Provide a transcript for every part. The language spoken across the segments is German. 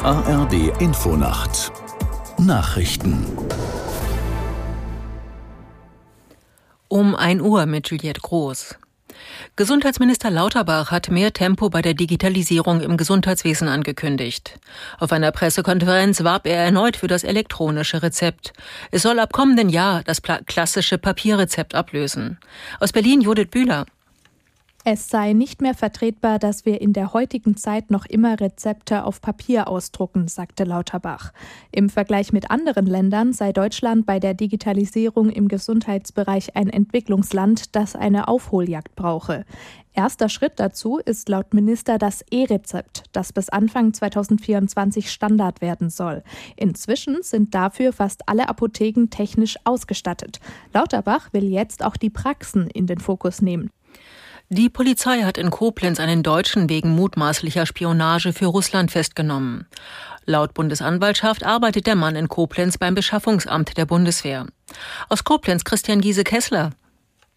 ARD Infonacht Nachrichten Um 1 Uhr mit Juliette Groß. Gesundheitsminister Lauterbach hat mehr Tempo bei der Digitalisierung im Gesundheitswesen angekündigt. Auf einer Pressekonferenz warb er erneut für das elektronische Rezept. Es soll ab kommenden Jahr das klassische Papierrezept ablösen. Aus Berlin Judith Bühler. Es sei nicht mehr vertretbar, dass wir in der heutigen Zeit noch immer Rezepte auf Papier ausdrucken, sagte Lauterbach. Im Vergleich mit anderen Ländern sei Deutschland bei der Digitalisierung im Gesundheitsbereich ein Entwicklungsland, das eine Aufholjagd brauche. Erster Schritt dazu ist laut Minister das E-Rezept, das bis Anfang 2024 Standard werden soll. Inzwischen sind dafür fast alle Apotheken technisch ausgestattet. Lauterbach will jetzt auch die Praxen in den Fokus nehmen. Die Polizei hat in Koblenz einen Deutschen wegen mutmaßlicher Spionage für Russland festgenommen. Laut Bundesanwaltschaft arbeitet der Mann in Koblenz beim Beschaffungsamt der Bundeswehr. Aus Koblenz Christian Giese Kessler.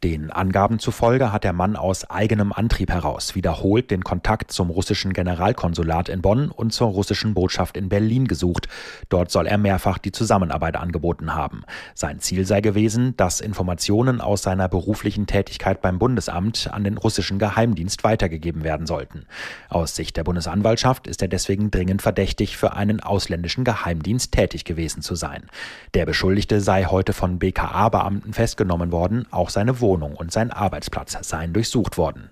Den Angaben zufolge hat der Mann aus eigenem Antrieb heraus wiederholt den Kontakt zum russischen Generalkonsulat in Bonn und zur russischen Botschaft in Berlin gesucht. Dort soll er mehrfach die Zusammenarbeit angeboten haben. Sein Ziel sei gewesen, dass Informationen aus seiner beruflichen Tätigkeit beim Bundesamt an den russischen Geheimdienst weitergegeben werden sollten. Aus Sicht der Bundesanwaltschaft ist er deswegen dringend verdächtig, für einen ausländischen Geheimdienst tätig gewesen zu sein. Der Beschuldigte sei heute von BKA-Beamten festgenommen worden, auch seine Wohnung und sein Arbeitsplatz seien durchsucht worden.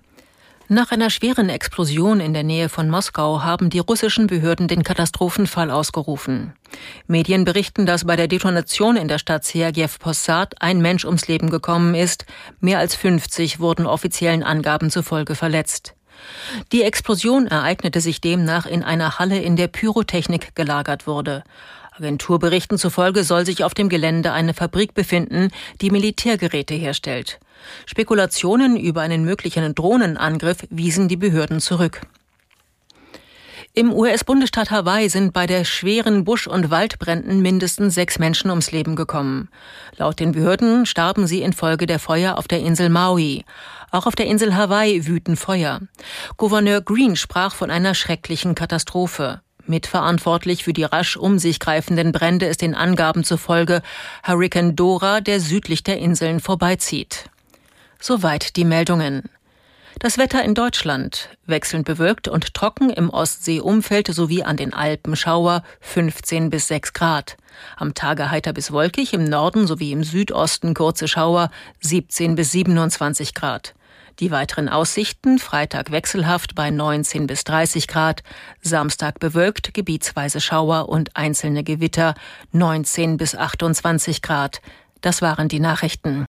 Nach einer schweren Explosion in der Nähe von Moskau haben die russischen Behörden den Katastrophenfall ausgerufen. Medien berichten, dass bei der Detonation in der Stadt Sergev Posad ein Mensch ums Leben gekommen ist. Mehr als 50 wurden offiziellen Angaben zufolge verletzt. Die Explosion ereignete sich demnach in einer Halle, in der Pyrotechnik gelagert wurde. Agenturberichten zufolge soll sich auf dem Gelände eine Fabrik befinden, die Militärgeräte herstellt. Spekulationen über einen möglichen Drohnenangriff wiesen die Behörden zurück. Im US-Bundesstaat Hawaii sind bei der schweren Busch- und Waldbränden mindestens sechs Menschen ums Leben gekommen. Laut den Behörden starben sie infolge der Feuer auf der Insel Maui. Auch auf der Insel Hawaii wüten Feuer. Gouverneur Green sprach von einer schrecklichen Katastrophe. Mitverantwortlich für die rasch um sich greifenden Brände ist den Angaben zufolge Hurricane Dora, der südlich der Inseln vorbeizieht. Soweit die Meldungen. Das Wetter in Deutschland wechselnd bewölkt und trocken im Ostseeumfeld sowie an den Alpen Schauer 15 bis 6 Grad. Am Tage heiter bis wolkig, im Norden sowie im Südosten kurze Schauer 17 bis 27 Grad. Die weiteren Aussichten Freitag wechselhaft bei 19 bis 30 Grad, Samstag bewölkt, gebietsweise Schauer und einzelne Gewitter 19 bis 28 Grad. Das waren die Nachrichten.